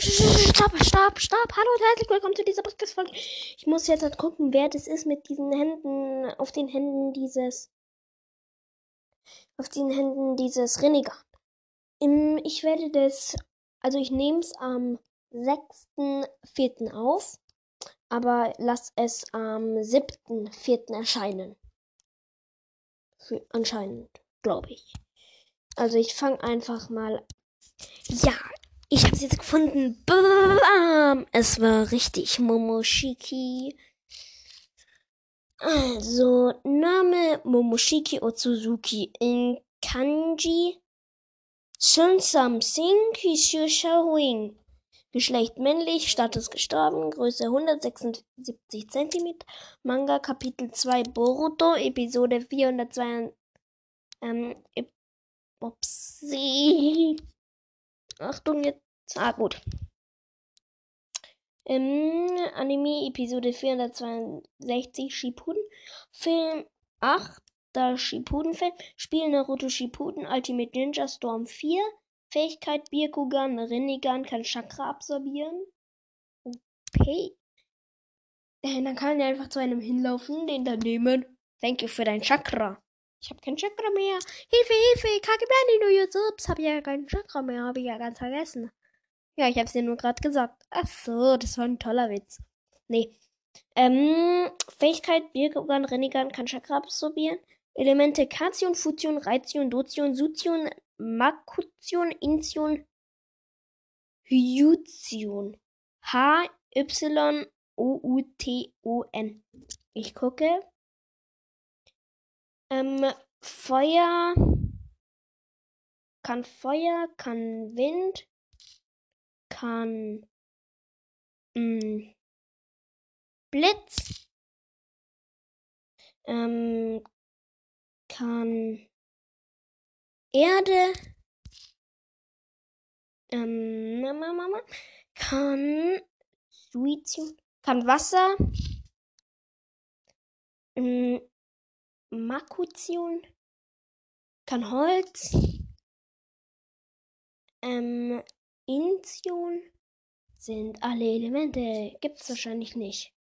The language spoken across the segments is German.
stopp, stopp, stopp. Hallo und herzlich willkommen zu dieser Podcast-Folge. Ich muss jetzt halt gucken, wer das ist mit diesen Händen, auf den Händen dieses, auf den Händen dieses Renegat. Ich werde das, also ich nehme es am 6.4. auf, aber lass es am 7.4. erscheinen. Für, anscheinend, glaube ich. Also ich fange einfach mal. Ja, ich habe es jetzt gefunden. Bam! Es war richtig Momoshiki. Also, Name Momoshiki Otsuzuki in Kanji. Sun Samsing Kishu Shaoing. Geschlecht männlich, Status gestorben, Größe 176 cm, Manga Kapitel 2 Boruto, Episode 402, ähm, Upsi. Achtung, jetzt. Ah, gut. Ähm, Anime Episode 462 Shippuden. Film 8. Der Shippuden-Film. Spiel Naruto Shippuden Ultimate Ninja Storm 4. Fähigkeit Byakugan Rinnegan kann Chakra absorbieren. Okay. Äh, dann kann er einfach zu einem hinlaufen, den dann nehmen. Thank you für dein Chakra. Ich habe kein Chakra mehr. Hilfe, Hilfe, Kakebani no Yusubs. Hab ja kein Chakra mehr, habe ich ja ganz vergessen. Ja, ich hab's dir nur gerade gesagt. Ach so, das war ein toller Witz. Nee. Ähm, Fähigkeit, Birkogan, Renegan kann Chakra absorbieren. Elemente Kation, Fusion, Reition, Dotion, Sution, Makution, Intion, Hyution. H, Y, O, U, T, O, N. Ich gucke. Ähm, Feuer kann Feuer, kann Wind, kann mh, mm, Blitz, ähm, kann Erde, ähm, Mama, Mama, kann Suizid, kann Wasser, ähm, Makution, kann Holz, ähm, Intion sind alle Elemente. Gibt's wahrscheinlich nicht.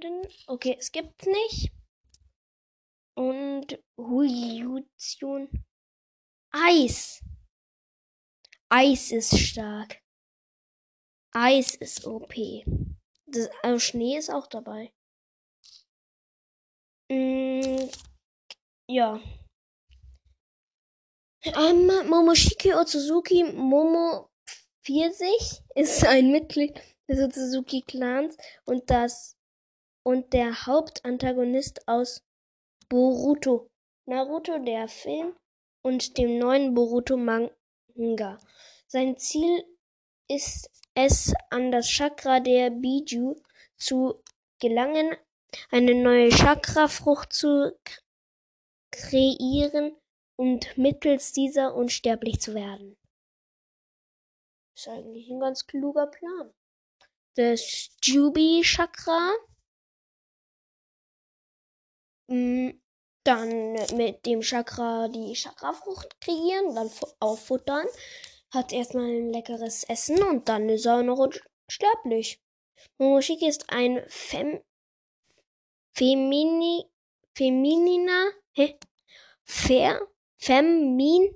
Denn? Okay, es gibt's nicht. Und Huiution. Eis. Eis ist stark. Eis ist OP. Das, also Schnee ist auch dabei. Mm, ja. Ähm, Momoshiki Otsuzuki Momo 40 ist ein Mitglied des Otsuzuki Clans und das und der Hauptantagonist aus Boruto, Naruto der Film und dem neuen Boruto Manga. Sein Ziel ist es, an das Chakra der Biju zu gelangen, eine neue Chakra-Frucht zu kreieren und mittels dieser unsterblich zu werden. Ist eigentlich ein ganz kluger Plan. Das Jubi-Chakra. Mm, dann mit dem Chakra die Chakra-Frucht kreieren, dann auffuttern. Hat erstmal ein leckeres Essen und dann ist er noch unsterblich. Momoshiki ist ein Fem Femini, femininer, hä? Fair, femininer,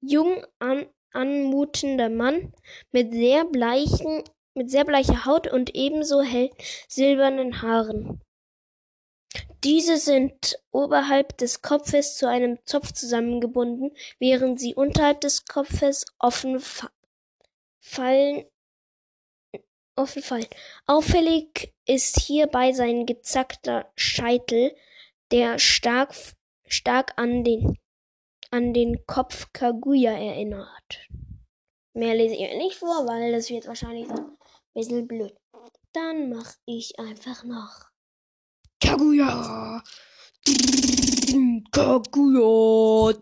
jung an, anmutender Mann mit sehr bleichen, mit sehr bleicher Haut und ebenso hell silbernen Haaren. Diese sind oberhalb des Kopfes zu einem Zopf zusammengebunden, während sie unterhalb des Kopfes offen fallen offen fallen. Auffällig ist hierbei sein gezackter Scheitel, der stark, stark an den, an den Kopf Kaguya erinnert. Mehr lese ich nicht vor, weil das wird wahrscheinlich ein bisschen blöd. Dann mache ich einfach noch Kaguya. Kaguya.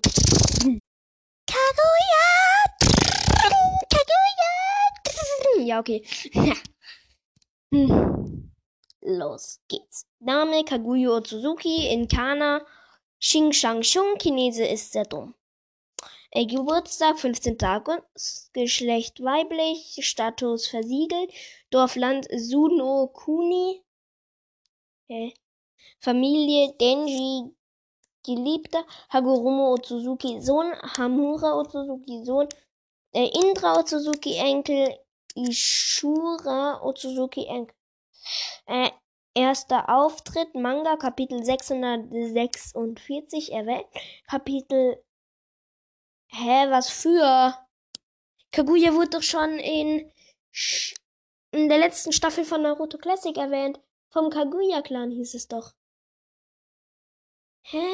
Kaguya. Ja, okay. hm. Los geht's. Name Kaguyo Suzuki in Kana. Xing Shang Shung. Chinese ist sehr dumm. Äh, Geburtstag 15. August, Geschlecht weiblich, Status versiegelt, Dorfland Suno Kuni, äh, Familie Denji Geliebter, Hagoromo Otsuzaki Sohn, Hamura Otsuzaki Sohn, äh, Indra Otsuzaki Enkel, Ishura Otsuzaki Enkel. Äh, erster Auftritt, Manga, Kapitel 646 erwähnt, Kapitel Hä, was für? Kaguya wurde doch schon in, in der letzten Staffel von Naruto Classic erwähnt. Vom Kaguya-Clan hieß es doch. Hä?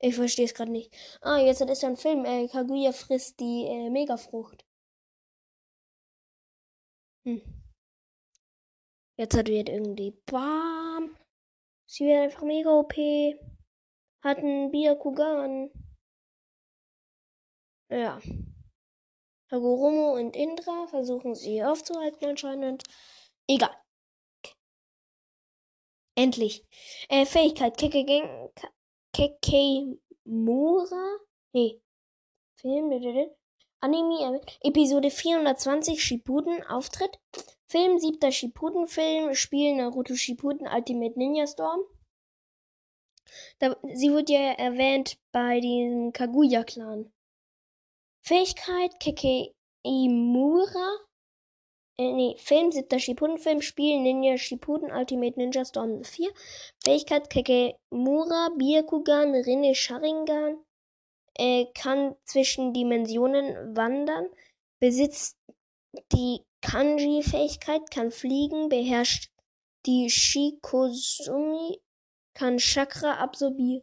Ich verstehe es gerade nicht. Ah, jetzt ist ja ein Film. Äh, Kaguya frisst die äh, Megafrucht. Hm. Jetzt hat wird irgendwie BAM. Sie wird einfach mega OP hatten Byakugan. Ja. Hagoromo und Indra versuchen sie aufzuhalten anscheinend. Egal. Endlich. Äh, Fähigkeit. Kekemura? Nee. Film. Anime. Episode 420 Shippuden Auftritt. Film, siebter Shippuden-Film. Spiel Naruto Shippuden Ultimate Ninja Storm. Da, sie wird ja erwähnt bei dem Kaguya-Clan. Fähigkeit Keke Imura. Äh, nee, Film, siebter Shippuden-Film, Spiel Ninja Shippuden Ultimate Ninja Storm 4. Fähigkeit Kekemura, Byakugan, Rinne Sharingan. Äh, kann zwischen Dimensionen wandern. Besitzt die Kanji-Fähigkeit, kann fliegen, beherrscht die Shikozumi kann Chakra absorbieren.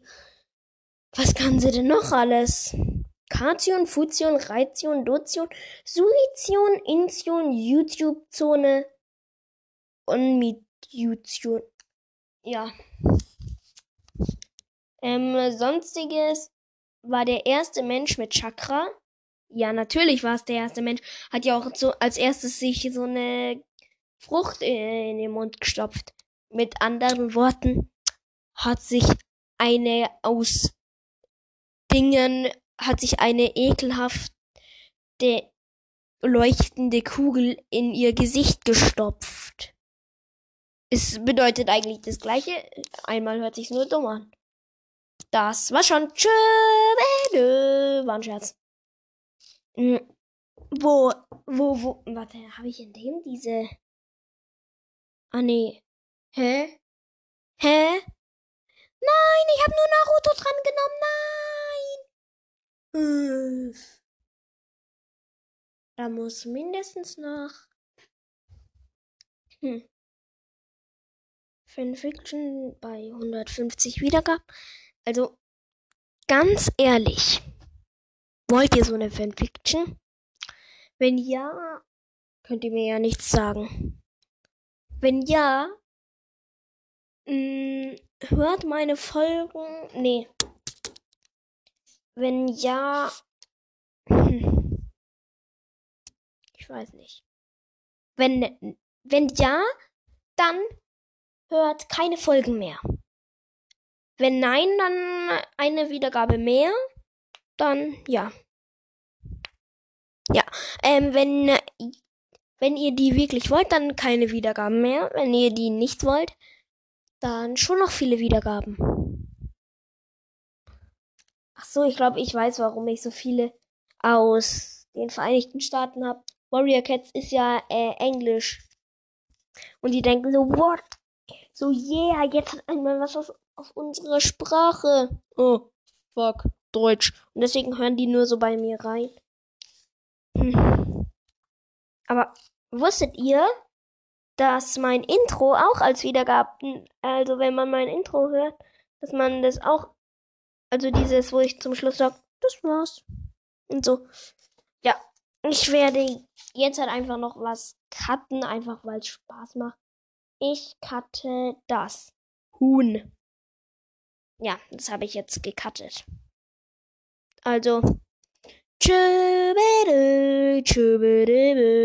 Was kann sie denn noch alles? Kation, Fusion, Reition, Dotion, Suition, Intion, YouTube-Zone und Mitation. Ja. Ähm, sonstiges war der erste Mensch mit Chakra. Ja, natürlich war es der erste Mensch. Hat ja auch so als erstes sich so eine Frucht in den Mund gestopft. Mit anderen Worten, hat sich eine aus Dingen, hat sich eine ekelhafte leuchtende Kugel in ihr Gesicht gestopft. Es bedeutet eigentlich das gleiche. Einmal hört sich's nur dumm an. Das war schon tschö, war ein Scherz. Hm, wo, wo, wo, warte, habe ich in dem diese... Ah, nee. Hä? Hä? Nein, ich habe nur Naruto dran genommen. Nein. Da muss mindestens noch hm. Fanfiction bei 150 Wiedergaben. Also ganz ehrlich, wollt ihr so eine Fanfiction? Wenn ja, könnt ihr mir ja nichts sagen. Wenn ja, mh, mm, hört meine Folgen. Nee. Wenn ja. Ich weiß nicht. Wenn, wenn ja, dann hört keine Folgen mehr. Wenn nein, dann eine Wiedergabe mehr. Dann ja. Ja. Ähm, wenn, wenn ihr die wirklich wollt, dann keine Wiedergaben mehr. Wenn ihr die nicht wollt, dann schon noch viele Wiedergaben. So, ich glaube, ich weiß, warum ich so viele aus den Vereinigten Staaten habe. Warrior Cats ist ja äh, Englisch. Und die denken so, what? So, yeah, jetzt hat einmal was auf, auf unserer Sprache. Oh, fuck, Deutsch. Und deswegen hören die nur so bei mir rein. Hm. Aber wusstet ihr, dass mein Intro auch als Wiedergaben, also wenn man mein Intro hört, dass man das auch, also dieses, wo ich zum Schluss sage, das war's. Und so. Ja, ich werde jetzt halt einfach noch was cutten, einfach weil es Spaß macht. Ich cutte das Huhn. Ja, das habe ich jetzt gecuttet. Also, tschübede, tschübede.